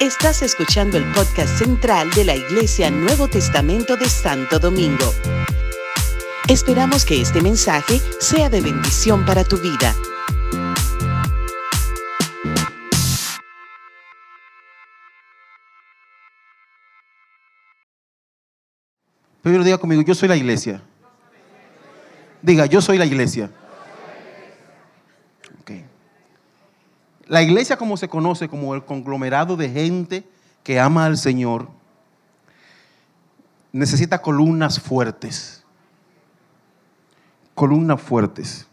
Estás escuchando el podcast central de la Iglesia Nuevo Testamento de Santo Domingo. Esperamos que este mensaje sea de bendición para tu vida. Primero diga conmigo, yo soy la iglesia. Diga, yo soy la iglesia. Ok. La iglesia como se conoce como el conglomerado de gente que ama al Señor, necesita columnas fuertes. Columnas fuertes.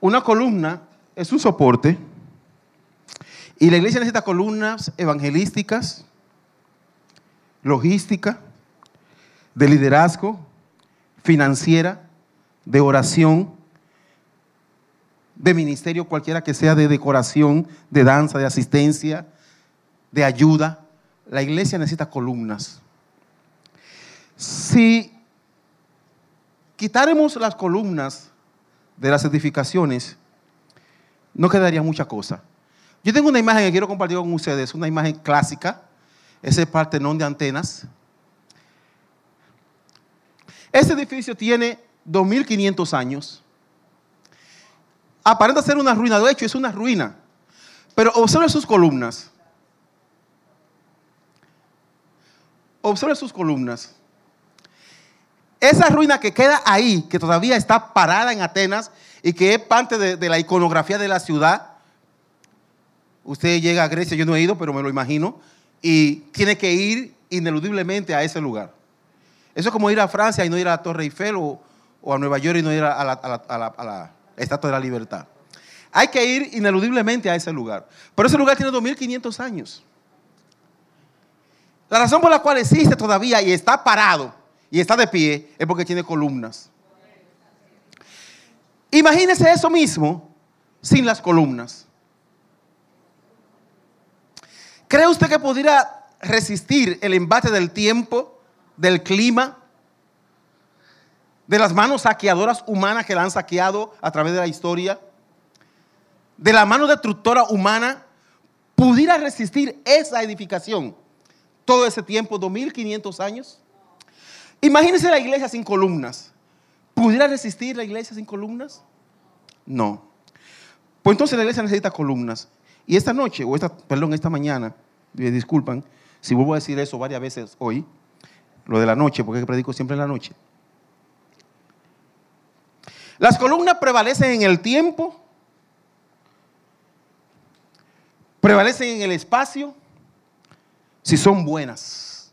Una columna es un soporte y la iglesia necesita columnas evangelísticas, logística, de liderazgo, financiera, de oración, de ministerio cualquiera que sea, de decoración, de danza, de asistencia, de ayuda. La iglesia necesita columnas. Si quitáramos las columnas de las edificaciones, no quedaría mucha cosa. Yo tengo una imagen que quiero compartir con ustedes, una imagen clásica, ese Partenón de antenas. Este edificio tiene 2.500 años. Aparenta ser una ruina, de hecho es una ruina. Pero observe sus columnas. Observe sus columnas. Esa ruina que queda ahí, que todavía está parada en Atenas y que es parte de, la iconografía de la ciudad. Usted llega a Grecia, yo no he ido, pero me lo imagino, y tiene que ir ineludiblemente a ese lugar. Eso es como ir a Francia y no ir a la Torre Eiffel o, a Nueva York y no ir a a la Estatua de la Libertad. Hay que ir ineludiblemente a ese lugar. Pero ese lugar tiene 2500 años. La razón por la cual existe todavía y está parado y está de pie es porque tiene columnas. Imagínese eso mismo sin las columnas. ¿Cree usted que pudiera resistir el embate del tiempo, del clima, de las manos saqueadoras humanas que la han saqueado a través de la historia? ¿De la mano destructora humana pudiera resistir esa edificación todo ese tiempo, 2500 años? Imagínese la iglesia sin columnas. ¿Pudiera resistir la iglesia sin columnas? No. Pues entonces la iglesia necesita columnas. Y esta noche, o esta, perdón, esta mañana, me disculpan si vuelvo a decir eso varias veces hoy, lo de la noche, porque predico siempre en la noche. Las columnas prevalecen en el tiempo, prevalecen en el espacio, si son buenas.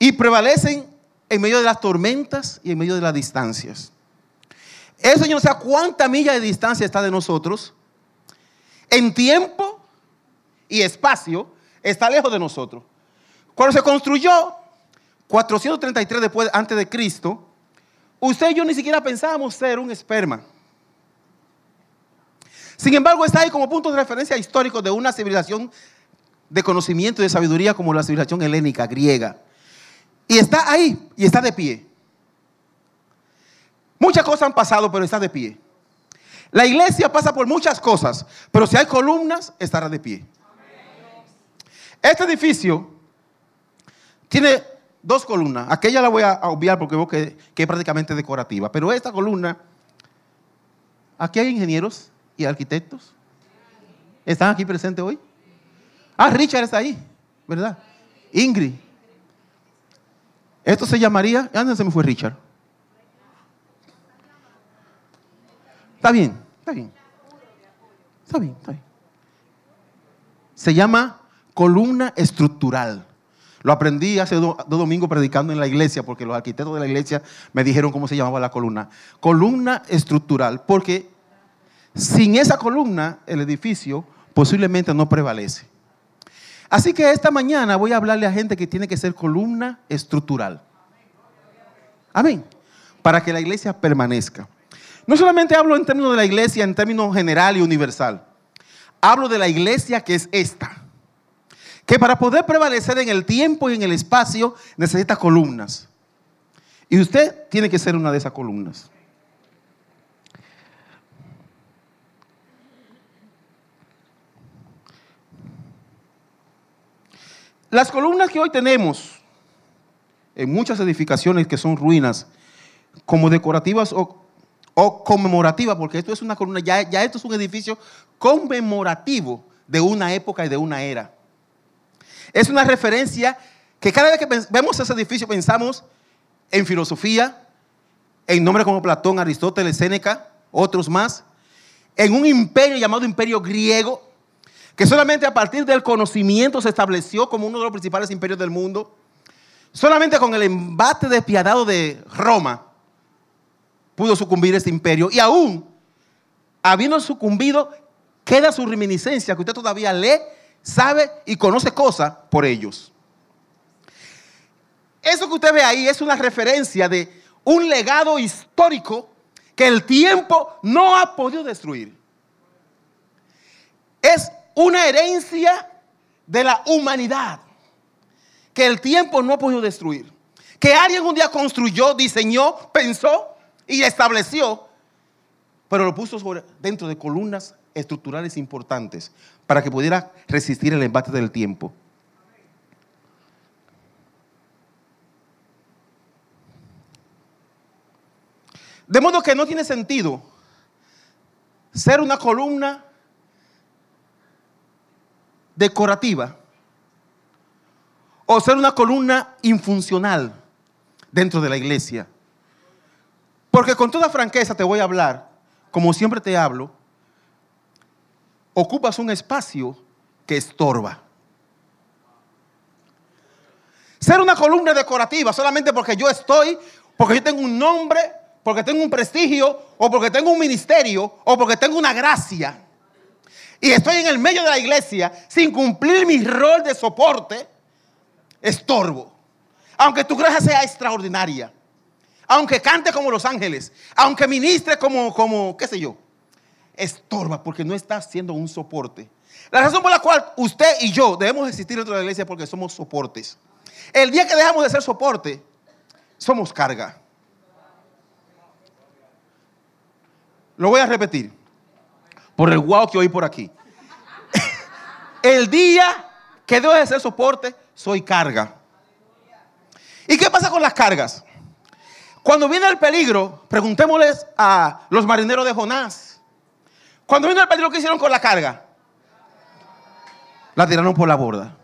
Y prevalecen en medio de las tormentas y en medio de las distancias. Eso yo no sé cuánta milla de distancia está de nosotros. En tiempo y espacio está lejos de nosotros. Cuando se construyó 433 después antes de Cristo, usted y yo ni siquiera pensábamos ser un esperma. Sin embargo, está ahí como punto de referencia histórico de una civilización de conocimiento y de sabiduría como la civilización helénica, griega. Y está ahí y está de pie. Muchas cosas han pasado, pero está de pie. La iglesia pasa por muchas cosas, pero si hay columnas, estará de pie. Este edificio tiene dos columnas. Aquella la voy a obviar porque veo que, es prácticamente decorativa. Pero esta columna, aquí hay ingenieros y arquitectos. ¿Están aquí presentes hoy? Ah, Richard está ahí, ¿verdad? Ingrid. Esto se llamaría, ¿dónde se me fue Richard? Está bien, está bien. Está bien, está bien. Se llama columna estructural. Lo aprendí hace dos domingos predicando en la iglesia porque los arquitectos de la iglesia me dijeron cómo se llamaba la columna. Columna estructural, porque sin esa columna el edificio posiblemente no prevalece. Así que esta mañana voy a hablarle a gente que tiene que ser columna estructural. Amén. Para que la iglesia permanezca. No solamente hablo en términos de la iglesia, en términos general y universal. Hablo de la iglesia que es esta que para poder prevalecer en el tiempo y en el espacio necesita columnas. Y usted tiene que ser una de esas columnas. Las columnas que hoy tenemos en muchas edificaciones que son ruinas, como decorativas o, o conmemorativas, porque esto es una columna, ya, ya esto es un edificio conmemorativo de una época y de una era. Es una referencia que cada vez que vemos ese edificio pensamos en filosofía, en nombres como Platón, Aristóteles, Séneca, otros más, en un imperio llamado imperio griego, que solamente a partir del conocimiento se estableció como uno de los principales imperios del mundo. Solamente con el embate despiadado de Roma pudo sucumbir este imperio. Y aún, habiendo sucumbido, queda su reminiscencia que usted todavía lee, sabe y conoce cosas por ellos. Eso que usted ve ahí es una referencia de un legado histórico que el tiempo no ha podido destruir. Es una herencia de la humanidad que el tiempo no ha podido destruir. Que alguien un día construyó, diseñó, pensó y estableció, pero lo puso dentro de columnas estructurales importantes para que pudiera resistir el embate del tiempo. De modo que no tiene sentido ser una columna decorativa o ser una columna infuncional dentro de la iglesia. Porque con toda franqueza te voy a hablar, como siempre te hablo, ocupas un espacio que estorba. Ser una columna decorativa solamente porque yo estoy, porque yo tengo un nombre, porque tengo un prestigio, o porque tengo un ministerio, o porque tengo una gracia, y estoy en el medio de la iglesia sin cumplir mi rol de soporte, estorbo. Aunque tu gracia sea extraordinaria, aunque cante como los ángeles, aunque ministre como, como, qué sé yo, estorba porque no está haciendo un soporte. La razón por la cual usted y yo debemos existir dentro de la iglesia es porque somos soportes. El día que dejamos de ser soporte, somos carga. Lo voy a repetir. Por el guau que oí por aquí. el día que debo de ser soporte, soy carga. ¿Y qué pasa con las cargas? Cuando viene el peligro, preguntémosles a los marineros de Jonás. Cuando vino el peligro, ¿qué hicieron con la carga? La tiraron por la borda.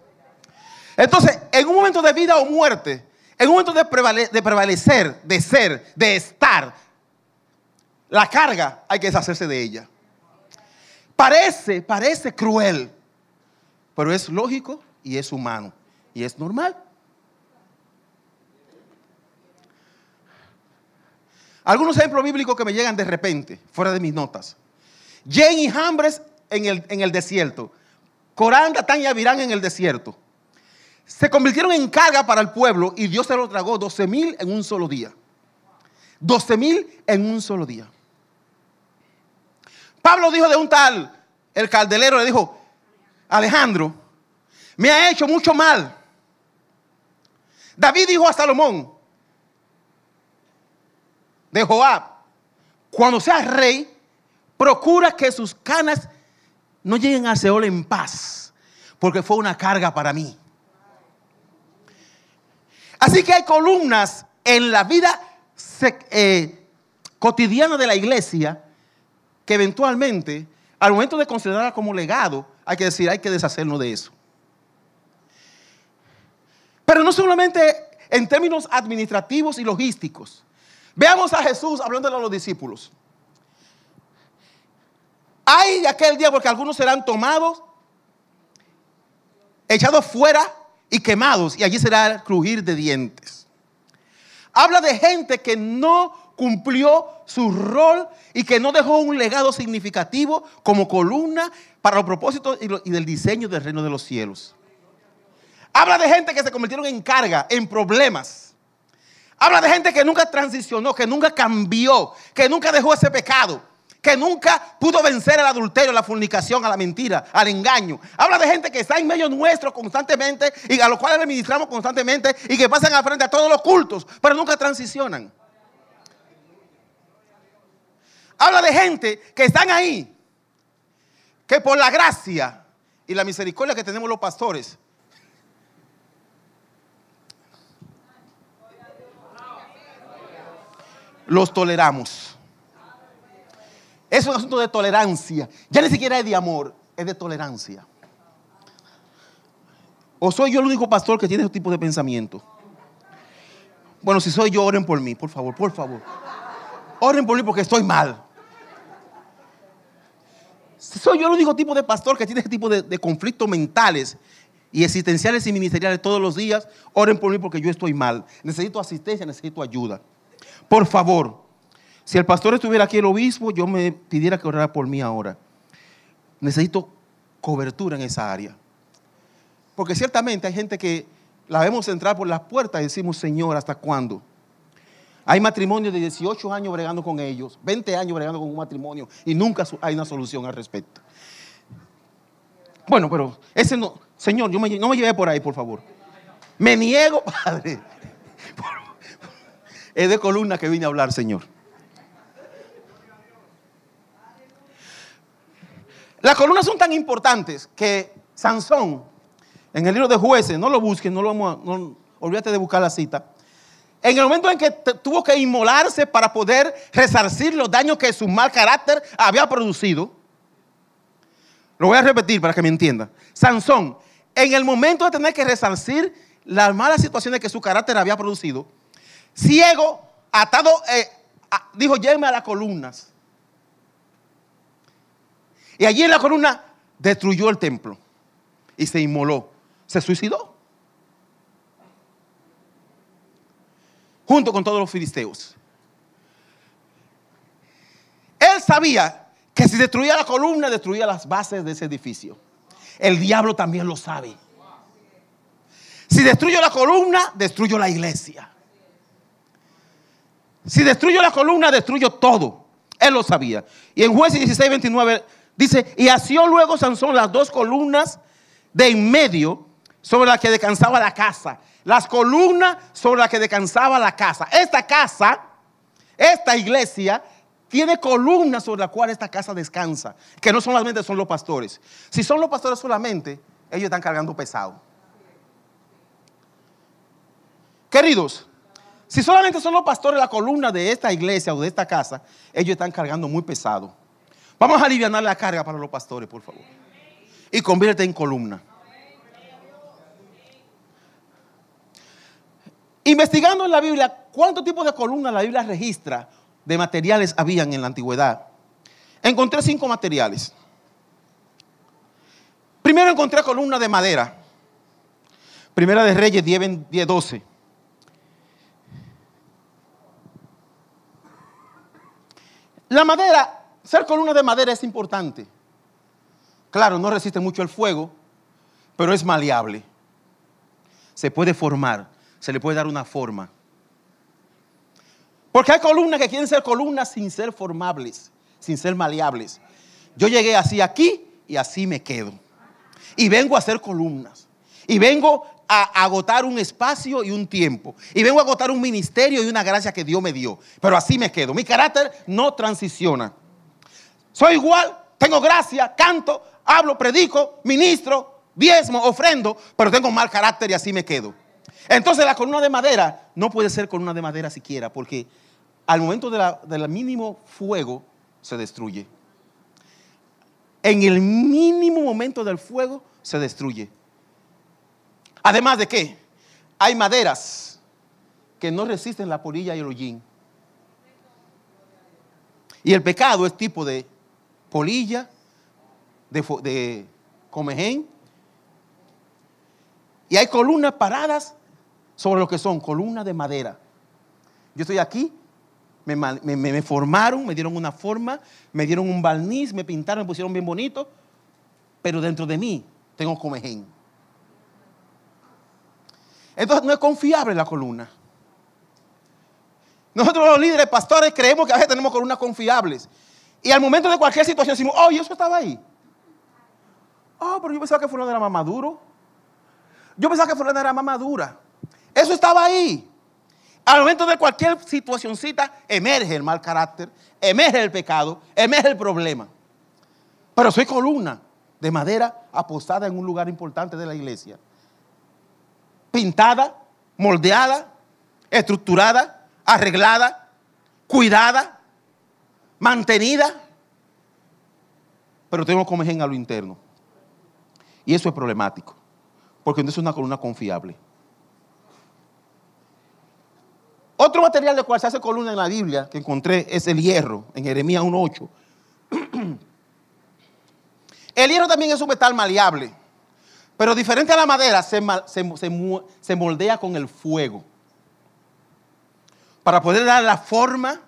Entonces, en un momento de vida o muerte, en un momento de, prevalecer, de ser, de estar, la carga hay que deshacerse de ella. Parece, parece cruel, pero es lógico y es humano y es normal. Algunos ejemplos bíblicos que me llegan de repente, fuera de mis notas. Jen y Jambres en el, en el desierto. Corán, Datán y Abirán en el desierto. Se convirtieron en carga para el pueblo y Dios se lo tragó 12 mil en un solo día. 12 mil en un solo día. Pablo dijo de un tal, el caldelero le dijo, Alejandro, me ha hecho mucho mal. David dijo a Salomón, de Joab, cuando seas rey, procura que sus canas no lleguen al Seol en paz, porque fue una carga para mí. Así que hay columnas en la vida eh, cotidiana de la iglesia que eventualmente, al momento de considerarla como legado, hay que decir, hay que deshacernos de eso. Pero no solamente en términos administrativos y logísticos. Veamos a Jesús hablándole a los discípulos. Hay aquel día porque algunos serán tomados, echados fuera y quemados, y allí será el crujir de dientes. Habla de gente que no cumplió su rol y que no dejó un legado significativo como columna para los propósitos y del diseño del reino de los cielos. Habla de gente que se convirtieron en carga, en problemas. Habla de gente que nunca transicionó, que nunca cambió, que nunca dejó ese pecado, que nunca pudo vencer al adulterio, la fornicación, a la mentira, al engaño. Habla de gente que está en medio nuestro constantemente y a los cuales le ministramos constantemente y que pasan al frente a todos los cultos, pero nunca transicionan. Habla de gente que están ahí, que por la gracia y la misericordia que tenemos los pastores, los toleramos. Es un asunto de tolerancia. Ya ni siquiera es de amor, es de tolerancia. ¿O soy yo el único pastor que tiene ese tipo de pensamiento? Bueno, si soy yo, oren por mí, por favor, por favor. Oren por mí porque estoy mal. Si soy yo el único tipo de pastor que tiene ese tipo de, de conflictos mentales y existenciales y ministeriales todos los días, oren por mí porque yo estoy mal. Necesito asistencia, necesito ayuda. Por favor, si el pastor estuviera aquí, el obispo, yo me pidiera que orara por mí ahora. Necesito cobertura en esa área. Porque ciertamente hay gente que la vemos entrar por las puertas y decimos, Señor, ¿hasta cuándo? Hay matrimonios de 18 años bregando con ellos, 20 años bregando con un matrimonio y nunca hay una solución al respecto. Bueno, pero ese no, Señor, yo no me lleve por ahí, por favor. Me niego, Padre. Es de columna que vine a hablar, Señor. Las columnas son tan importantes que Sansón, en el libro de jueces, no lo busquen, no lo vamos a, olvídate de buscar la cita. En el momento en que tuvo que inmolarse para poder resarcir los daños que su mal carácter había producido, lo voy a repetir para que me entiendan. Sansón, en el momento de tener que resarcir las malas situaciones que su carácter había producido, ciego, atado, eh, dijo, lléveme a las columnas. Y allí en la columna destruyó el templo y se inmoló, se suicidó. Junto con todos los filisteos. Él sabía que si destruía la columna, destruía las bases de ese edificio. El diablo también lo sabe. Si destruyo la columna, destruyo la iglesia. Si destruyo la columna, destruyo todo. Él lo sabía. Y en jueces 16, 29 dice, y asió luego Sansón las dos columnas de en medio sobre las que descansaba la casa. Las columnas sobre las que descansaba la casa. Esta casa, esta iglesia, tiene columnas sobre las cuales esta casa descansa. Que no solamente son los pastores. Si son los pastores solamente, ellos están cargando pesado. Queridos, si solamente son los pastores la columna de esta iglesia o de esta casa, ellos están cargando muy pesado. Vamos a aliviar la carga para los pastores, por favor. Y convierte en columna. Investigando en la Biblia cuántos tipos de columnas la Biblia registra de materiales habían en la antigüedad, encontré cinco materiales. Primero encontré columna de madera. Primera de Reyes 10, 12. La madera, ser columna de madera es importante. Claro, no resiste mucho el fuego, pero es maleable. Se puede formar, se le puede dar una forma. Porque hay columnas que quieren ser columnas sin ser formables, sin ser maleables. Yo llegué así aquí y así me quedo. Y vengo a hacer columnas. Y vengo a agotar un espacio y un tiempo. Y vengo a agotar un ministerio y una gracia que Dios me dio. Pero así me quedo. Mi carácter no transiciona. Soy igual, tengo gracia, canto, hablo, predico, ministro, diezmo, ofrendo, pero tengo mal carácter y así me quedo. Entonces la columna de madera no puede ser columna de madera siquiera, porque al momento del mínimo fuego se destruye. En el mínimo momento del fuego se destruye. Además de que hay maderas que no resisten la polilla y el hollín. Y el pecado es tipo de polilla, de, de comején. Y hay columnas paradas sobre lo que son columnas de madera. Yo estoy aquí, me, me, formaron, me dieron una forma, me dieron un barniz, me pintaron, me pusieron bien bonito, pero dentro de mí tengo comején. Entonces no es confiable la columna. Nosotros los líderes, pastores, creemos que a veces tenemos columnas confiables. Y al momento de cualquier situación decimos, oh, y eso estaba ahí. Oh, pero yo pensaba que fulano era más maduro. Yo pensaba que fulano era más madura. Eso estaba ahí. Al momento de cualquier situacióncita emerge el mal carácter, emerge el pecado, emerge el problema. Pero soy columna de madera apostada en un lugar importante de la iglesia pintada, moldeada, estructurada, arreglada, cuidada, mantenida, pero tenemos como a lo interno. Y eso es problemático, porque no es una columna confiable. Otro material del cual se hace columna en la Biblia que encontré es el hierro, en Jeremías 1.8. El hierro también es un metal maleable, pero diferente a la madera, se, se moldea con el fuego. Para poder dar la forma,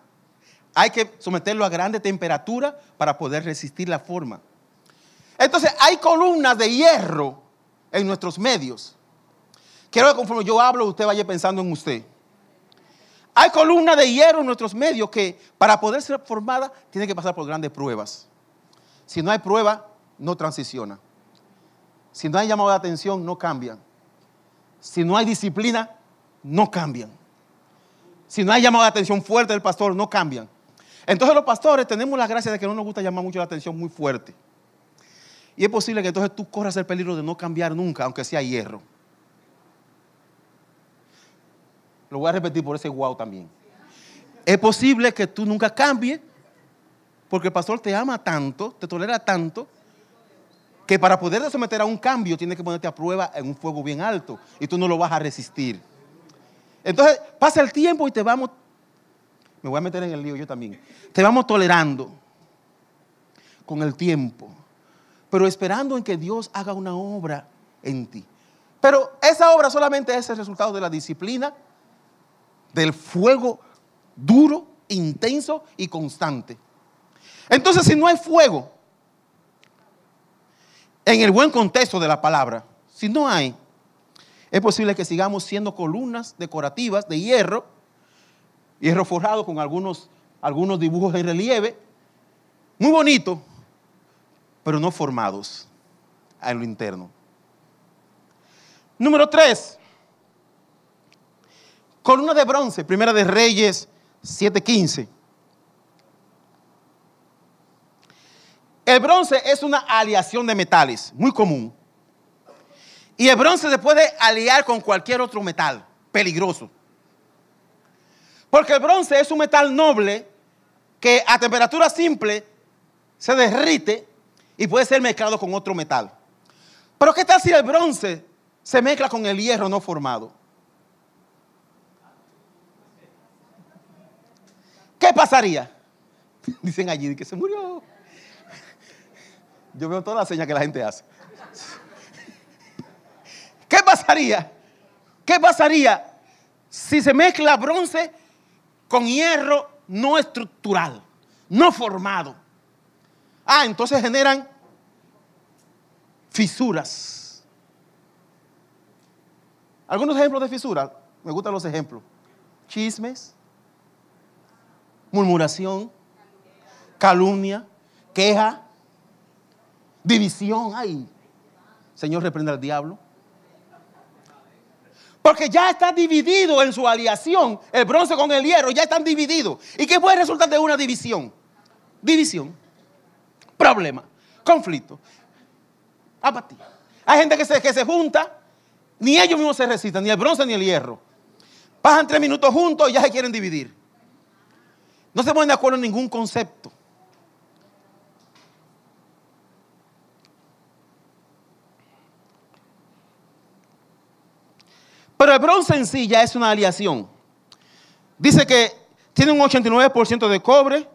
hay que someterlo a grande temperatura para poder resistir la forma. Entonces, hay columnas de hierro en nuestros medios. Quiero que conforme yo hablo, usted vaya pensando en usted. Hay columnas de hierro en nuestros medios que para poder ser formada tiene que pasar por grandes pruebas. Si no hay prueba, no transiciona. Si no hay llamado de atención, no cambian. Si no hay disciplina, no cambian. Si no hay llamado de atención fuerte del pastor, no cambian. Entonces los pastores tenemos la gracia de que no nos gusta llamar mucho la atención muy fuerte. Y es posible que entonces tú corras el peligro de no cambiar nunca, aunque sea hierro. Lo voy a repetir por ese guau también. Es posible que tú nunca cambies porque el pastor te ama tanto, te tolera tanto, que para poder someter a un cambio tienes que ponerte a prueba en un fuego bien alto y tú no lo vas a resistir. Entonces pasa el tiempo y te vamos, me voy a meter en el lío yo también, te vamos tolerando con el tiempo, pero esperando en que Dios haga una obra en ti. Pero esa obra solamente es el resultado de la disciplina, del fuego duro, intenso y constante. Entonces, si no hay fuego, en el buen contexto de la palabra, si no hay, es posible que sigamos siendo columnas decorativas de hierro, hierro forjado con algunos, algunos dibujos en relieve, muy bonito, pero no formados en lo interno. Número tres, Columna de bronce, primera de Reyes 7:15. El bronce es una aleación de metales, muy común. Y el bronce se puede aliar con cualquier otro metal, peligroso. Porque el bronce es un metal noble que a temperatura simple se derrite y puede ser mezclado con otro metal. Pero ¿qué tal si el bronce se mezcla con el hierro no formado? ¿Qué pasaría? Dicen allí que se murió. Yo veo todas las señas que la gente hace. ¿Qué pasaría? ¿Qué pasaría si se mezcla bronce con hierro no estructural, no formado? Ah, entonces generan fisuras. Algunos ejemplos de fisuras, me gustan los ejemplos. Chismes, murmuración, calumnia, queja, división. Ay, Señor, reprende al diablo. Porque ya está dividido en su aliación, el bronce con el hierro, ya están divididos. ¿Y qué puede resultar de una división? División, problema, conflicto, apatía. Hay gente que se, que se junta, ni ellos mismos se resisten, ni el bronce ni el hierro. Pasan tres minutos juntos y ya se quieren dividir. No se ponen de acuerdo en ningún concepto. Pero el bronce en sí ya es una aleación. Dice que tiene un 89% de cobre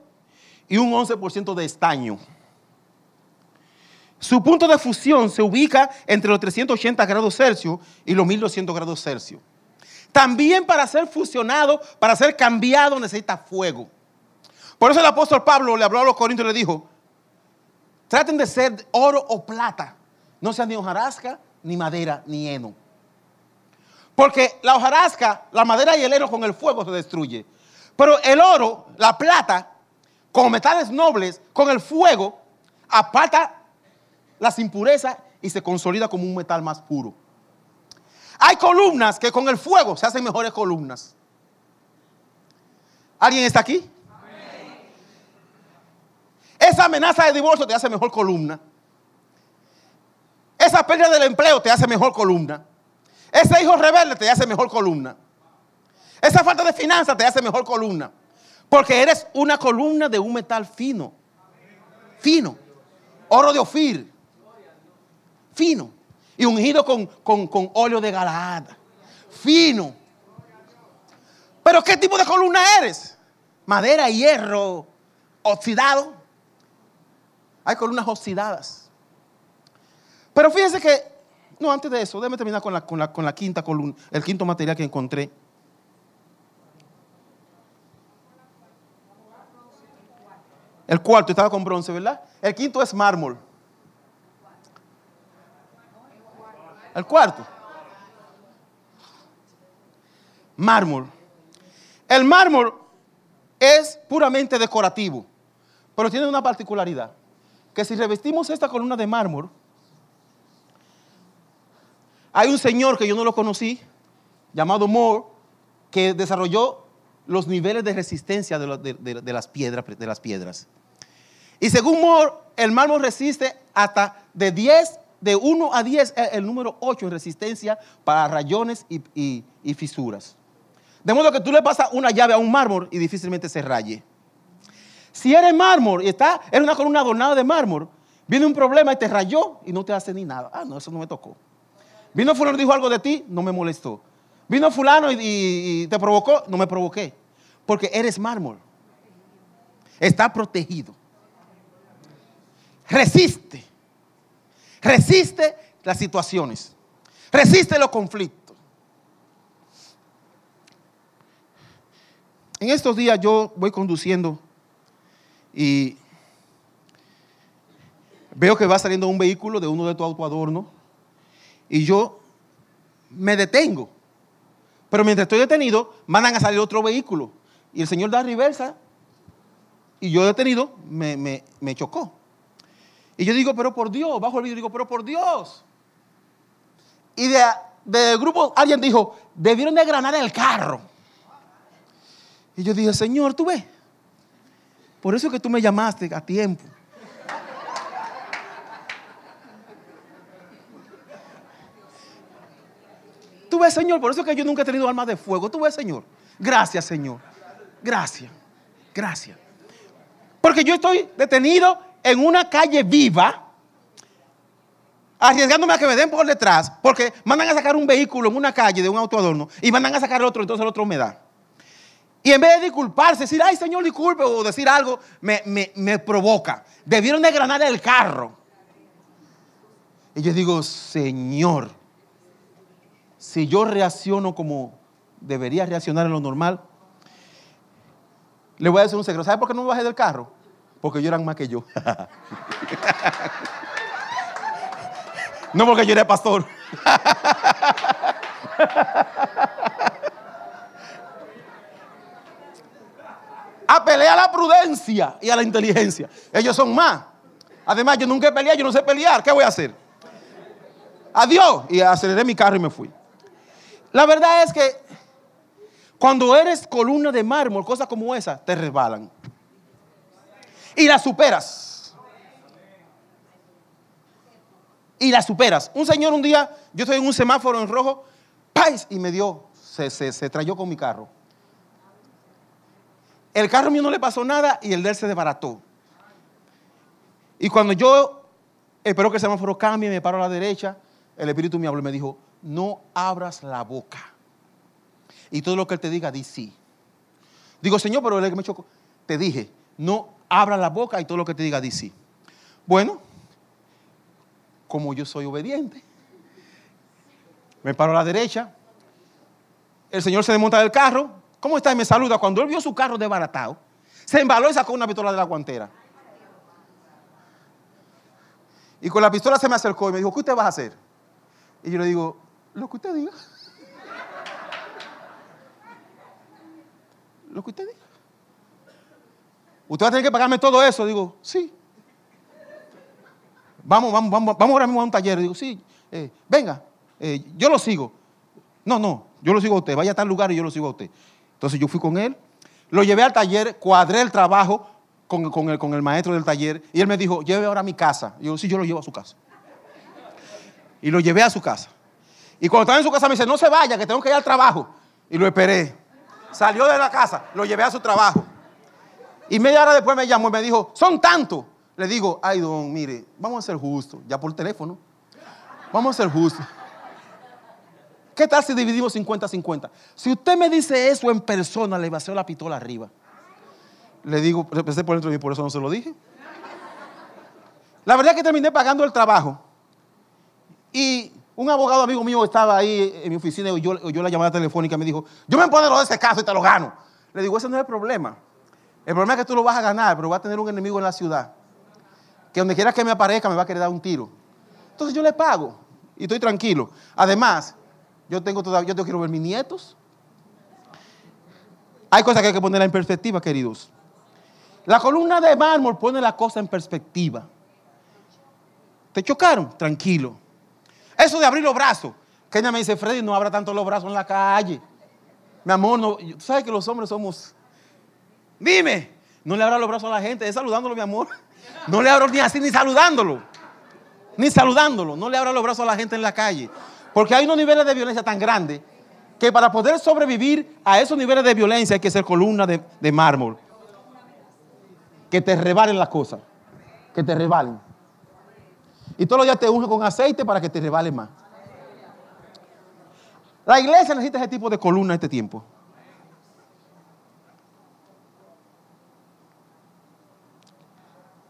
y un 11% de estaño. Su punto de fusión se ubica entre los 380 grados Celsius y los 1200 grados Celsius. También para ser fusionado, para ser cambiado, necesita fuego. Por eso el apóstol Pablo le habló a los corintios y le dijo, traten de ser oro o plata, no sean ni hojarasca, ni madera, ni heno. Porque la hojarasca, la madera y el heno con el fuego se destruye. Pero el oro, la plata, con metales nobles, con el fuego, aparta las impurezas y se consolida como un metal más puro. Hay columnas que con el fuego se hacen mejores columnas. ¿Alguien está aquí? Esa amenaza de divorcio te hace mejor columna. Esa pérdida del empleo te hace mejor columna. Ese hijo rebelde te hace mejor columna. Esa falta de finanzas te hace mejor columna. Porque eres una columna de un metal fino. Fino. Oro de Ofir. Fino. Y ungido con, con, con óleo de Galaad. Fino. Pero ¿qué tipo de columna eres? Madera, hierro, oxidado. Hay columnas oxidadas. Pero fíjense que, no, antes de eso, déjame terminar con la, con la, con la quinta columna, el quinto material que encontré. El cuarto estaba con bronce, ¿verdad? El quinto es mármol. El cuarto. Mármol. El mármol es puramente decorativo, pero tiene una particularidad, que si revestimos esta columna de mármol, hay un señor que yo no lo conocí, llamado Moore, que desarrolló los niveles de resistencia de, las, piedras. Y según Moore, el mármol resiste hasta de 10, de 1 a 10, eh, el número 8 en resistencia para rayones y, fisuras. De modo que tú le pasas una llave a un mármol y difícilmente se raye. Si eres mármol y está, eres una columna adornada de mármol, viene un problema y te rayó y no te hace ni nada. Ah, no, eso no me tocó. Vino fulano y dijo algo de ti, no me molestó. Vino fulano y, te provocó, no me provoqué. Porque eres mármol. Está protegido. Resiste. Resiste las situaciones. Resiste los conflictos. En estos días yo voy conduciendo y veo que va saliendo un vehículo de uno de tus autoadornos y yo me detengo. Pero mientras estoy detenido, mandan a salir otro vehículo. Y el señor da reversa y yo detenido me, me- chocó. Y yo digo, pero por Dios, bajo el vidrio, digo, pero por Dios. Y de- del grupo alguien dijo, debieron de granar el carro. Y yo dije, Señor, tú ves, por eso es que tú me llamaste a tiempo. Tú ves, Señor, por eso es que yo nunca he tenido armas de fuego. Tú ves, Señor. Gracias, Señor. Gracias. Gracias. Porque yo estoy detenido en una calle viva, arriesgándome a que me den por detrás, porque mandan a sacar un vehículo en una calle de un autoadorno y mandan a sacar otro, entonces el otro me da. Y en vez de disculparse, decir, ay Señor, disculpe, o decir algo, me, me- me provoca. Debieron de granar el carro. Y yo digo, Señor, si yo reacciono como debería reaccionar en lo normal, le voy a decir un secreto. ¿Sabe por qué no me bajé del carro? Porque ellos eran más que yo. no porque yo era pastor. Apelé a la prudencia y a la inteligencia. Ellos son más. Además, yo nunca he peleado, yo no sé pelear. ¿Qué voy a hacer? Adiós. Y aceleré mi carro y me fui. La verdad es que cuando eres columna de mármol, cosas como esa te resbalan. Y las superas. Y las superas. Un señor un día, yo estoy en un semáforo en rojo, ¡pais! y me dio, se, se, se trayó con mi carro. El carro mío no le pasó nada y el de él se desbarató. Y cuando yo espero que el semáforo cambie, me paro a la derecha, el Espíritu me habló y me dijo, no abras la boca. Y todo lo que él te diga, di sí. Digo, Señor, pero me chocó. Te dije, no abras la boca y todo lo que te diga, di sí. Bueno, como yo soy obediente, me paro a la derecha, el Señor se desmonta del carro, ¿cómo está? Y me saluda. Cuando él vio su carro desbaratado, se embaló y sacó una pistola de la guantera. Y con la pistola se me acercó y me dijo, ¿qué usted va a hacer? Y yo le digo, lo que usted diga. Lo que usted diga. ¿Usted va a tener que pagarme todo eso? Digo, sí. Vamos, vamos, vamos, vamos ahora mismo a un taller. Digo, sí, eh, venga, eh, yo lo sigo. No, no, yo lo sigo a usted. Vaya a tal lugar y yo lo sigo a usted. Entonces yo fui con él, lo llevé al taller, cuadré el trabajo con, el, con el maestro del taller y él me dijo, lleve ahora a mi casa. Y yo, sí, yo lo llevo a su casa. Y lo llevé a su casa. Y cuando estaba en su casa me dice, no se vaya, que tengo que ir al trabajo. Y lo esperé. Salió de la casa, lo llevé a su trabajo. Y media hora después me llamó y me dijo, son tantos. Le digo, ay, don, mire, vamos a ser justos, ya por teléfono. Vamos a ser justos. ¿Qué tal si dividimos 50-50? Si usted me dice eso en persona, le va a hacer la pistola arriba. Le digo, empecé por dentro y por eso no se lo dije. La verdad es que terminé pagando el trabajo. Y un abogado amigo mío estaba ahí en mi oficina y yo, la llamada telefónica y me dijo, yo me empodero de ese caso y te lo gano. Le digo, ese no es el problema. El problema es que tú lo vas a ganar, pero va a tener un enemigo en la ciudad. Que donde quiera que me aparezca me va a querer dar un tiro. Entonces yo le pago y estoy tranquilo. Además, yo tengo todavía, yo quiero ver mis nietos. Hay cosas que hay que poner en perspectiva, queridos. La columna de mármol pone la cosa en perspectiva. ¿Te chocaron? Tranquilo. Eso de abrir los brazos. Kenia me dice, Freddy, no abra tanto los brazos en la calle. Mi amor, no, tú sabes que los hombres somos. Dime, no le abra los brazos a la gente, saludándolo, mi amor. No le abro ni así, ni saludándolo. Ni saludándolo. No le abra los brazos a la gente en la calle. Porque hay unos niveles de violencia tan grandes que para poder sobrevivir a esos niveles de violencia hay que ser columna de, de mármol. Que te rebalen las cosas. Que te rebalen. Y todos los días te unge con aceite para que te rebale más. La iglesia necesita ese tipo de columna en este tiempo.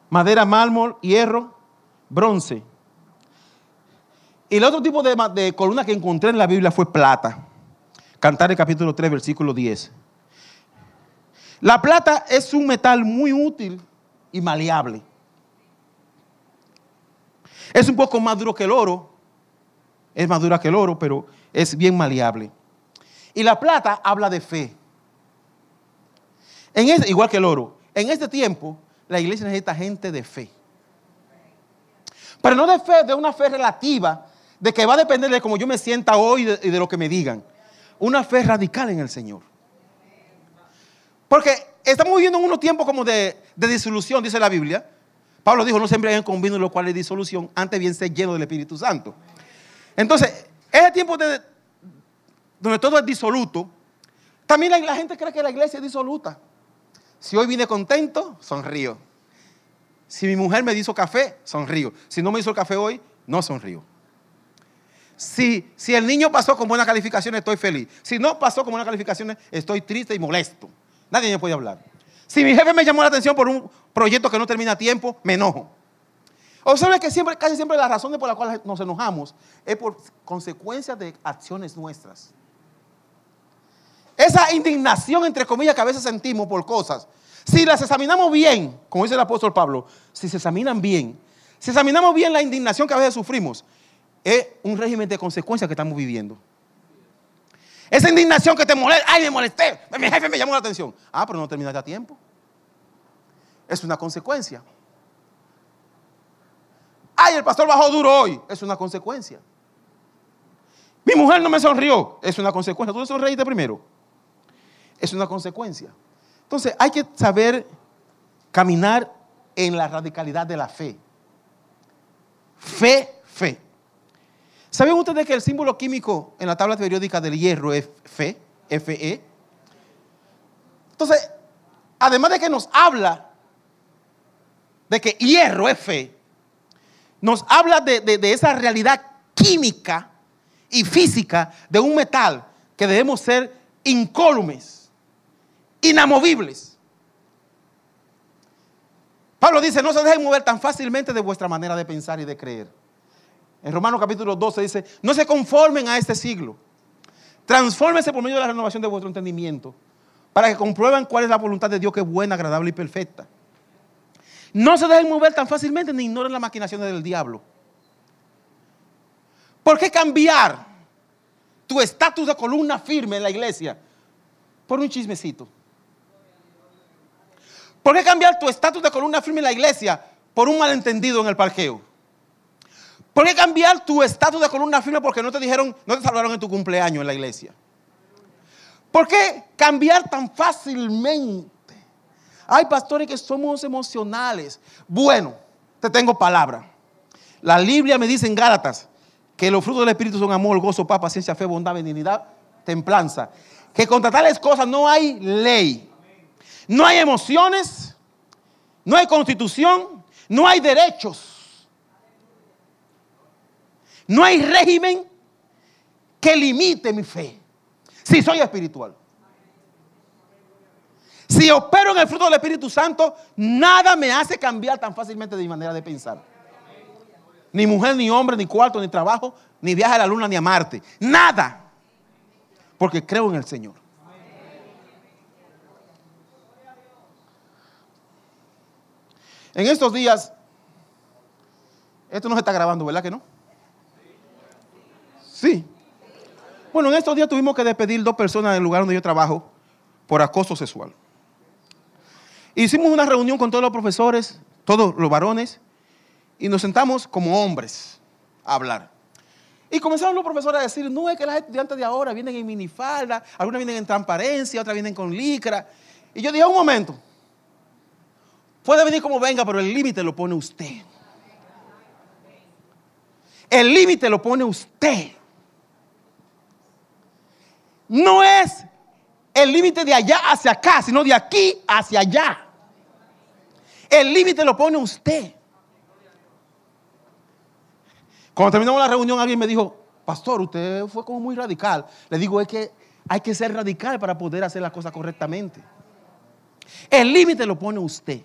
Madera, mármol, hierro, bronce. Y el otro tipo de, de, columna que encontré en la Biblia fue plata. Cantar el capítulo 3, versículo 10. La plata es un metal muy útil y maleable. Es un poco más duro que el oro. Es más dura que el oro, pero es bien maleable. Y la plata habla de fe. En este, igual que el oro. En este tiempo, la iglesia necesita gente de fe. Pero no de fe, de una fe relativa, de que va a depender de cómo yo me sienta hoy y de, lo que me digan. Una fe radical en el Señor. Porque estamos viviendo en unos tiempos como de, de disolución, dice la Biblia. Pablo dijo, no siempre hay con vino lo cual es disolución, antes bien ser lleno del Espíritu Santo. Entonces, ese tiempo de, donde todo es disoluto, también la, gente cree que la iglesia es disoluta. Si hoy vine contento, sonrío. Si mi mujer me hizo café, sonrío. Si no me hizo el café hoy, no sonrío. Si, si el niño pasó con buenas calificaciones, estoy feliz. Si no pasó con buenas calificaciones, estoy triste y molesto. Nadie me puede hablar. Si mi jefe me llamó la atención por un proyecto que no termina a tiempo, me enojo. Observe que siempre, casi siempre la razón por la cual nos enojamos es por consecuencias de acciones nuestras. Esa indignación, entre comillas, que a veces sentimos por cosas, si las examinamos bien, como dice el apóstol Pablo, si se examinan bien, si examinamos bien la indignación que a veces sufrimos, es un régimen de consecuencias que estamos viviendo. Esa indignación que te molesta, ay, me molesté, mi jefe me llamó la atención. Ah, pero no terminaste a tiempo. Es una consecuencia. Ay, el pastor bajó duro hoy. Es una consecuencia. Mi mujer no me sonrió. Es una consecuencia. Tú sonreíste primero. Es una consecuencia. Entonces hay que saber caminar en la radicalidad de la fe. Fe, fe. ¿Saben ustedes que el símbolo químico en la tabla periódica del hierro es Fe? Fe. Entonces, además de que nos habla de que hierro es fe, nos habla de, esa realidad química y física de un metal que debemos ser incólumes, inamovibles. Pablo dice, no se dejen mover tan fácilmente de vuestra manera de pensar y de creer. En Romanos capítulo 12 dice, no se conformen a este siglo. Transfórmense por medio de la renovación de vuestro entendimiento para que comprueben cuál es la voluntad de Dios que es buena, agradable y perfecta. No se dejen mover tan fácilmente ni ignoren las maquinaciones del diablo. ¿Por qué cambiar tu estatus de columna firme en la iglesia por un chismecito? ¿Por qué cambiar tu estatus de columna firme en la iglesia por un malentendido en el parqueo? ¿Por qué cambiar tu estatus de columna firme porque no te dijeron, no te salvaron en tu cumpleaños en la iglesia? ¿Por qué cambiar tan fácilmente? Hay pastores que somos emocionales. Bueno, te tengo palabra. La Biblia me dice en Gálatas que los frutos del Espíritu son amor, gozo, paz, paciencia, fe, bondad, benignidad, templanza. Que contra tales cosas no hay ley. No hay emociones, no hay constitución, no hay derechos, no hay régimen que limite mi fe. Si soy espiritual. Si opero en el fruto del Espíritu Santo, nada me hace cambiar tan fácilmente de mi manera de pensar. Ni mujer, ni hombre, ni cuarto, ni trabajo, ni viaje a la luna, ni a Marte. Nada. Porque creo en el Señor. En estos días, esto no se está grabando, ¿verdad que no? Sí. Bueno, en estos días tuvimos que despedir dos personas del lugar donde yo trabajo por acoso sexual. Hicimos una reunión con todos los profesores, todos los varones, y nos sentamos como hombres a hablar. Y comenzaron los profesores a decir, no es que las estudiantes de ahora vienen en minifalda, algunas vienen en transparencia, otras vienen con licra. Y yo dije, un momento, puede venir como venga, pero el límite lo pone usted. El límite lo pone usted. No es el límite de allá hacia acá, sino de aquí hacia allá. El límite lo pone usted. Cuando terminamos la reunión, alguien me dijo, pastor, usted fue como muy radical. Le digo, es que hay que ser radical para poder hacer las cosas correctamente. El límite lo pone usted.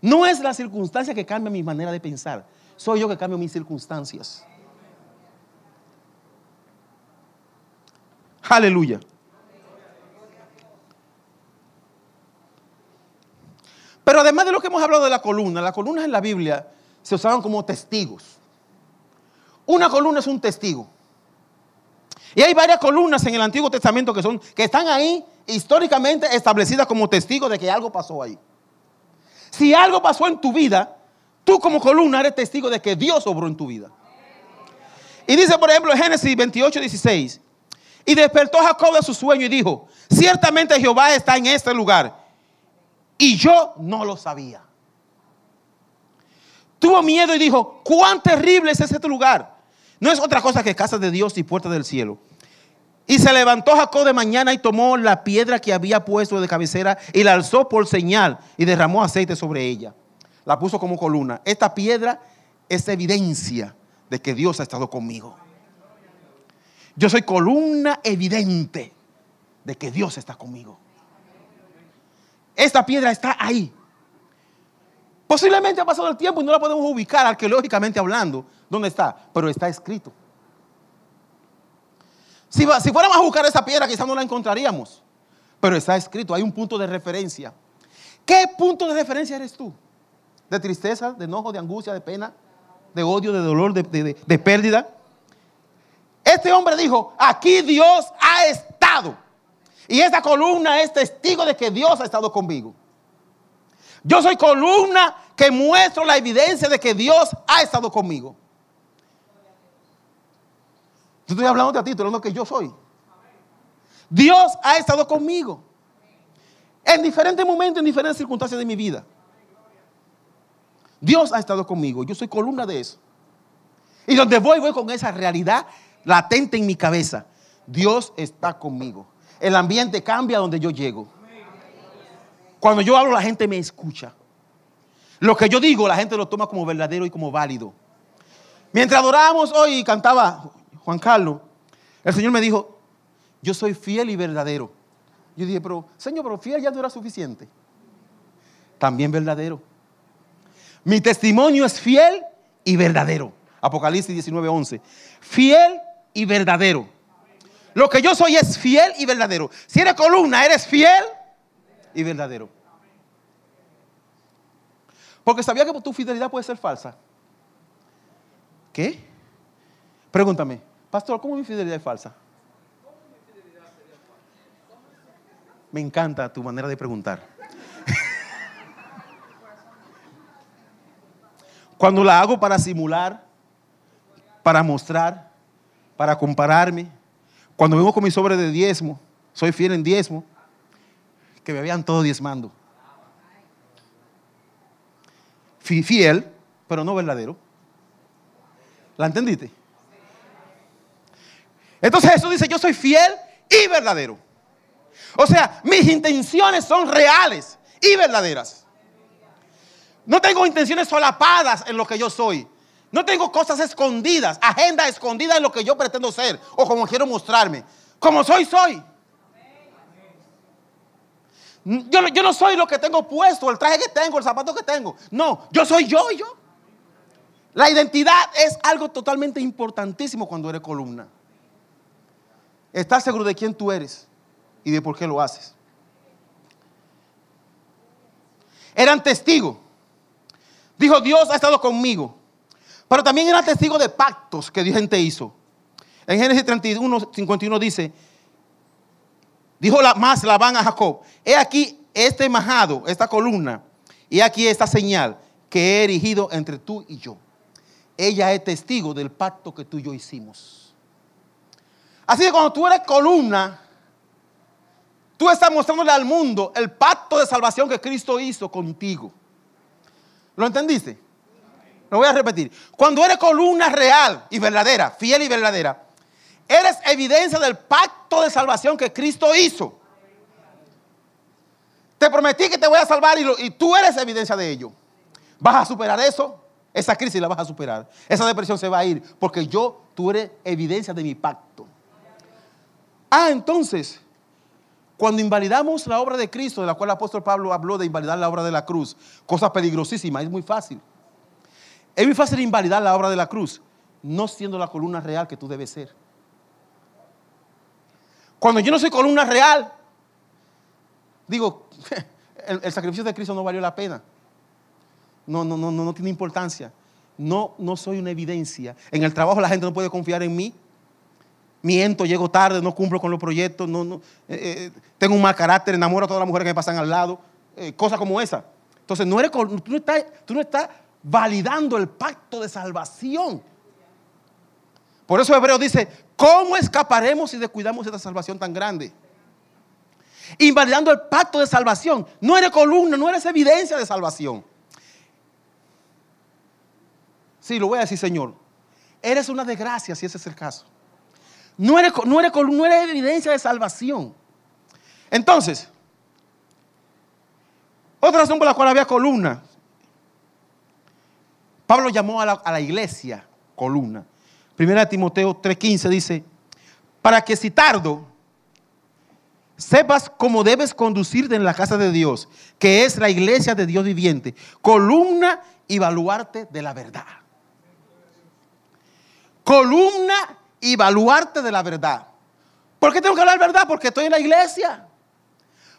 No es la circunstancia que cambia mi manera de pensar. Soy yo que cambio mis circunstancias. Aleluya. Pero además de lo que hemos hablado de la columna, las columnas en la Biblia se usaban como testigos. Una columna es un testigo. Y hay varias columnas en el Antiguo Testamento que, son, que están ahí históricamente establecidas como testigos de que algo pasó ahí. Si algo pasó en tu vida, tú como columna eres testigo de que Dios obró en tu vida. Y dice, por ejemplo, Génesis 28, 16, y despertó Jacob de su sueño y dijo, ciertamente Jehová está en este lugar. Y yo no lo sabía. Tuvo miedo y dijo, cuán terrible es este lugar. No es otra cosa que casa de Dios y puerta del cielo. Y se levantó Jacob de mañana y tomó la piedra que había puesto de cabecera y la alzó por señal y derramó aceite sobre ella. La puso como columna. Esta piedra es evidencia de que Dios ha estado conmigo. Yo soy columna evidente de que Dios está conmigo. Esta piedra está ahí. Posiblemente ha pasado el tiempo y no la podemos ubicar arqueológicamente hablando. ¿Dónde está? Pero está escrito. Si, fuéramos a buscar esa piedra, quizás no la encontraríamos. Pero está escrito, hay un punto de referencia. ¿Qué punto de referencia eres tú? ¿De tristeza, de enojo, de angustia, de pena, de odio, de dolor, de pérdida? Este hombre dijo, aquí Dios ha estado. Y esta columna es testigo de que Dios ha estado conmigo. Yo soy columna que muestro la evidencia de que Dios ha estado conmigo. Yo estoy hablando de ti, estoy hablando que yo soy. Dios ha estado conmigo. En diferentes momentos, en diferentes circunstancias de mi vida. Dios ha estado conmigo. Yo soy columna de eso. Y donde voy, voy con esa realidad latente en mi cabeza. Dios está conmigo. El ambiente cambia donde yo llego. Cuando yo hablo, la gente me escucha. Lo que yo digo, la gente lo toma como verdadero y como válido. Mientras adorábamos hoy y cantaba Juan Carlos, el Señor me dijo, yo soy fiel y verdadero. Yo dije, pero Señor, pero fiel ya no era suficiente. También verdadero. Mi testimonio es fiel y verdadero. Apocalipsis 19:11. Fiel y verdadero. Lo que yo soy es fiel y verdadero. Si eres columna, eres fiel y verdadero. Porque sabía que tu fidelidad puede ser falsa. ¿Qué? Pregúntame, pastor, ¿cómo mi fidelidad es falsa? Me encanta tu manera de preguntar. Cuando la hago para simular, para mostrar, para compararme, cuando vengo con mi sobre de diezmo, soy fiel en diezmo, que me vean todo diezmando. Fiel, pero no verdadero. ¿La entendiste? Entonces Jesús dice, yo soy fiel y verdadero. O sea, mis intenciones son reales y verdaderas. No tengo intenciones solapadas en lo que yo soy. No tengo cosas escondidas, agenda escondida en lo que yo pretendo ser o como quiero mostrarme. Como soy, soy. Yo, yo, no soy lo que tengo puesto, el traje que tengo, el zapato que tengo. No, yo soy yo y yo. La identidad es algo totalmente importantísimo cuando eres columna. Estás seguro de quién tú eres y de por qué lo haces. Eran testigos. Dijo, Dios ha estado conmigo. Pero también eran testigos de pactos que Dios gente hizo. En Génesis 31, 51 dice, dijo la, más Labán a Jacob, he aquí este majado, esta columna, y aquí esta señal que he erigido entre tú y yo. Ella es testigo del pacto que tú y yo hicimos. Así que cuando tú eres columna, tú estás mostrándole al mundo el pacto de salvación que Cristo hizo contigo. ¿Lo entendiste? Lo voy a repetir. Cuando eres columna real y verdadera, fiel y verdadera, eres evidencia del pacto de salvación que Cristo hizo. Te prometí que te voy a salvar y, tú eres evidencia de ello. ¿Vas a superar eso? Esa crisis la vas a superar. Esa depresión se va a ir porque yo, tú eres evidencia de mi pacto. Ah, entonces, cuando invalidamos la obra de Cristo, de la cual el apóstol Pablo habló de invalidar la obra de la cruz, cosa peligrosísima, es muy fácil. Es muy fácil invalidar la obra de la cruz, no siendo la columna real que tú debes ser. Cuando yo no soy columna real, digo, el, sacrificio de Cristo no valió la pena no, no, no, no, tiene importancia. No, no soy una evidencia. En el trabajo la gente no puede confiar en mí. Miento, llego tarde, no cumplo con los proyectos, no, no, eh, eh, tengo un mal carácter, enamoro a todas las mujeres que me pasan al lado, eh, cosas como esa. Entonces, no eres, tú, no estás, tú no estás validando el pacto de salvación. Por eso Hebreo dice, ¿cómo escaparemos si descuidamos esta salvación tan grande? Invalidando el pacto de salvación. No eres columna, no eres evidencia de salvación. Sí, lo voy a decir, Señor. Eres una desgracia si ese es el caso. No eres, no eres, no eres evidencia de salvación. Entonces, otra razón por la cual había columna. Pablo llamó a la, iglesia columna. Primera Timoteo 3:15 dice, para que si tardo, sepas cómo debes conducirte en la casa de Dios, que es la iglesia de Dios viviente, columna y baluarte de la verdad columna y baluarte de la verdad. ¿Por qué tengo que hablar verdad? Porque estoy en la iglesia.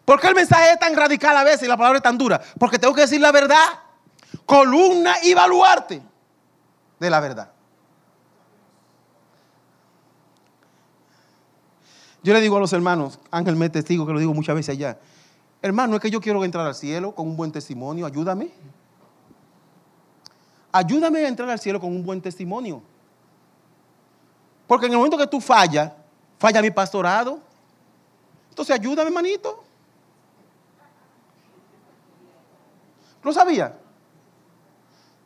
¿Por qué el mensaje es tan radical a veces y la palabra es tan dura? Porque tengo que decir la verdad. Columna y baluarte de la verdad. Yo le digo a los hermanos, Ángel me testigo que lo digo muchas veces allá. Hermano, es que yo quiero entrar al cielo con un buen testimonio, ayúdame. Ayúdame a entrar al cielo con un buen testimonio. Porque en el momento que tú fallas, falla mi pastorado. Entonces ayúdame, hermanito. ¿Lo sabía?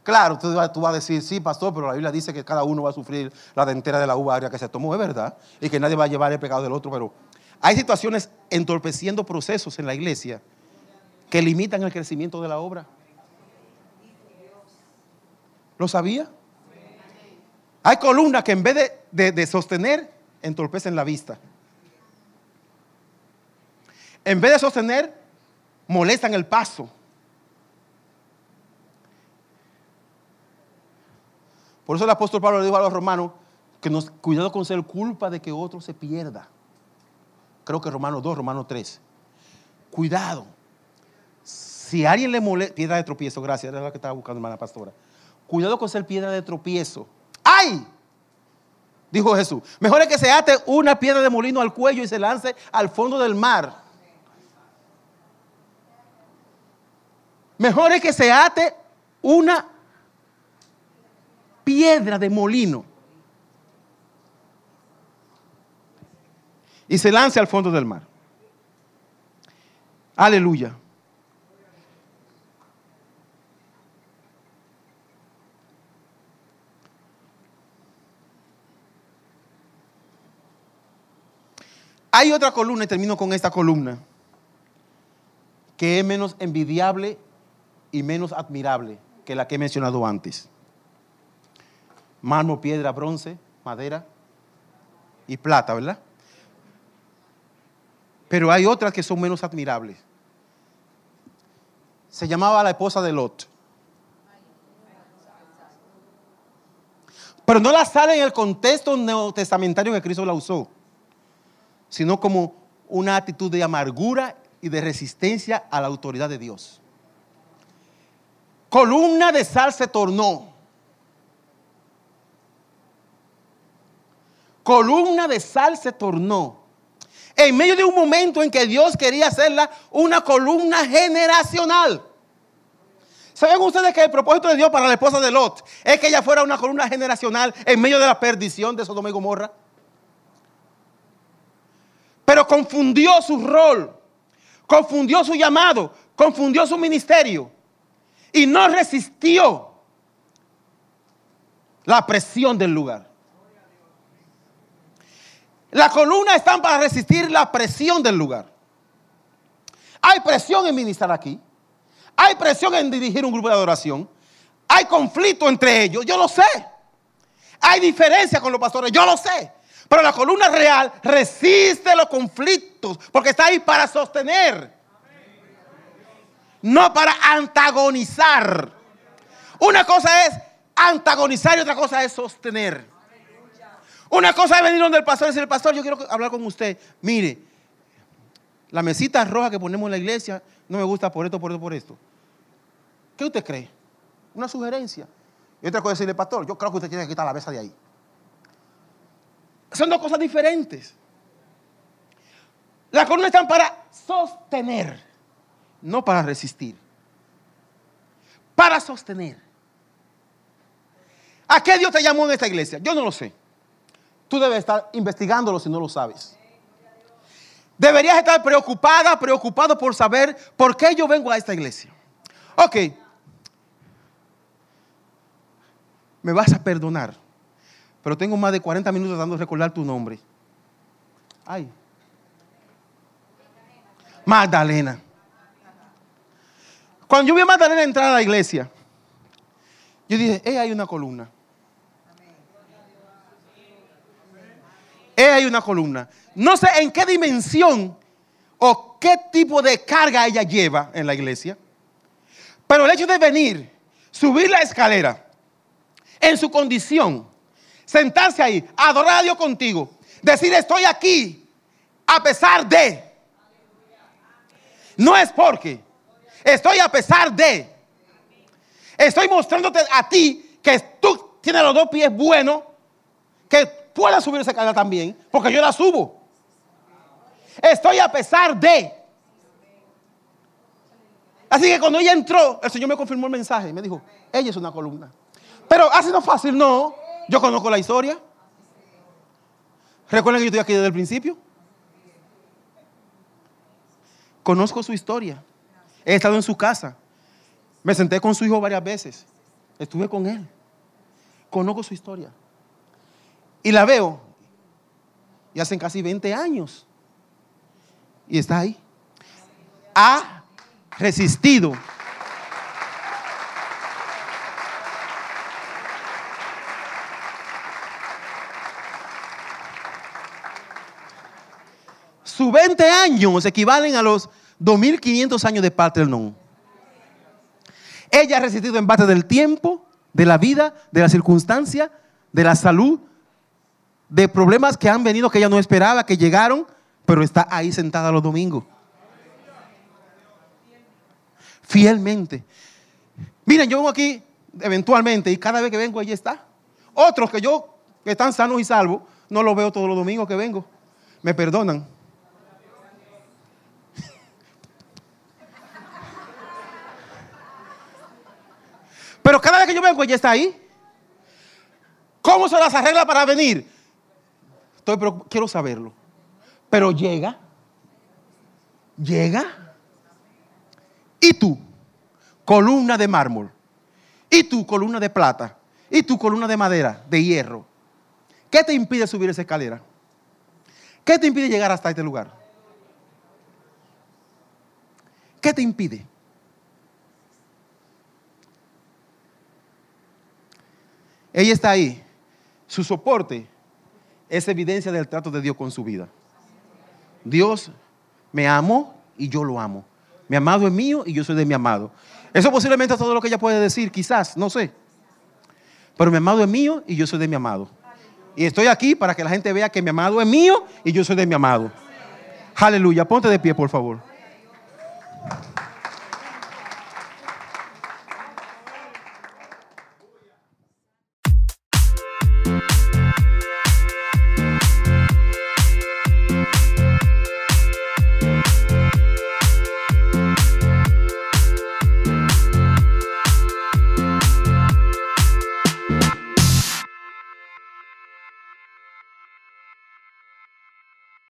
Claro, tú, vas a decir, sí, pastor, pero la Biblia dice que cada uno va a sufrir la dentera de la uva agria que se tomó, es verdad, y que nadie va a llevar el pecado del otro, pero hay situaciones entorpeciendo procesos en la iglesia que limitan el crecimiento de la obra. ¿Lo sabía? Hay columnas que en vez de, sostener, entorpecen la vista. En vez de sostener, molestan el paso. Por eso el apóstol Pablo le dijo a los romanos que nos cuidado con ser culpa de que otro se pierda. Creo que Romanos 2, Romanos 3. Cuidado. Si alguien le molesta, piedra de tropiezo, gracias, era la que estaba buscando, hermana pastora. Cuidado con ser piedra de tropiezo. ¡Ay! Dijo Jesús. Mejor es que se ate una piedra de molino al cuello y se lance al fondo del mar. Mejor es que se ate una piedra de molino y se lance al fondo del mar. Aleluya. Hay otra columna, y termino con esta columna, que es menos envidiable y menos admirable que la que he mencionado antes. Mármol, piedra, bronce, madera y plata, ¿verdad? Pero hay otras que son menos admirables. Se llamaba la esposa de Lot. Pero no la sale en el contexto neotestamentario que Cristo la usó, sino como una actitud de amargura y de resistencia a la autoridad de Dios. Columna de sal se tornó. Columna de sal se tornó. En medio de un momento en que Dios quería hacerla una columna generacional. ¿Saben ustedes que el propósito de Dios para la esposa de Lot es que ella fuera una columna generacional en medio de la perdición de Sodoma y Gomorra? Pero confundió su rol, confundió su llamado, confundió su ministerio y no resistió la presión del lugar. La columna están para resistir la presión del lugar. Hay presión en ministrar aquí. Hay presión en dirigir un grupo de adoración. Hay conflicto entre ellos, yo lo sé. Hay diferencia con los pastores, yo lo sé. Pero la columna real resiste los conflictos porque está ahí para sostener. No para antagonizar. Una cosa es antagonizar y otra cosa es sostener. Una cosa es venir donde el pastor y decir, pastor, yo quiero hablar con usted. Mire, la mesita roja que ponemos en la iglesia no me gusta por esto, por esto, por esto. ¿Qué usted cree? Una sugerencia. Y otra cosa es decirle, pastor, yo creo que usted tiene que quitar la mesa de ahí. Son dos cosas diferentes. Las columnas están para sostener, no para resistir. Para sostener. ¿A qué Dios te llamó en esta iglesia? Yo no lo sé. Tú debes estar investigándolo si no lo sabes. Deberías estar preocupada, preocupado por saber por qué yo vengo a esta iglesia. Ok. Me vas a perdonar, pero tengo más de 40 minutos dando a recordar tu nombre. Ay. Magdalena. Cuando yo vi a Magdalena entrar a la iglesia, yo dije, eh, hay una columna. Eh, hay una columna. No sé en qué dimensión o qué tipo de carga ella lleva en la iglesia. Pero el hecho de venir, subir la escalera, en su condición, sentarse ahí, adorar a Dios contigo, decir estoy aquí a pesar de, no es porque, estoy a pesar de, estoy mostrándote a ti que tú tienes los dos pies buenos, que puedas subir esa escalera también, porque yo la subo. Estoy a pesar de. Así que cuando ella entró, el Señor me confirmó el mensaje. Me dijo, ella es una columna. Pero ha sido fácil, no. Yo conozco la historia. Recuerden que yo estoy aquí desde el principio. Conozco su historia. He estado en su casa. Me senté con su hijo varias veces. Estuve con él. Conozco su historia. Y la veo. Y hacen casi 20 años. Y está ahí. Ha resistido. Sus 20 años equivalen a los 2500 años de Parthenon. Ella ha resistido en base del tiempo, de la vida, de la circunstancia, de la salud, de problemas que han venido que ella no esperaba, que llegaron, pero está ahí sentada los domingos fielmente. Miren, yo vengo aquí eventualmente y cada vez que vengo allí está. Otros que yo, que están sanos y salvos, no los veo todos los domingos que vengo. Me perdonan. Pero cada vez que yo vengo, ella está ahí. ¿Cómo se las arregla para venir? Pero quiero saberlo. Pero llega. Llega. Y tú, columna de mármol. Y tú, columna de plata. Y tú, columna de madera, de hierro. ¿Qué te impide subir esa escalera? ¿Qué te impide llegar hasta este lugar? ¿Qué te impide? Ella está ahí. Su soporte es evidencia del trato de Dios con su vida. Dios me amó y yo lo amo. Mi amado es mío y yo soy de mi amado. Eso posiblemente es todo lo que ella puede decir, quizás, no sé. Pero mi amado es mío y yo soy de mi amado. Y estoy aquí para que la gente vea que mi amado es mío y yo soy de mi amado. Aleluya. Ponte de pie, por favor.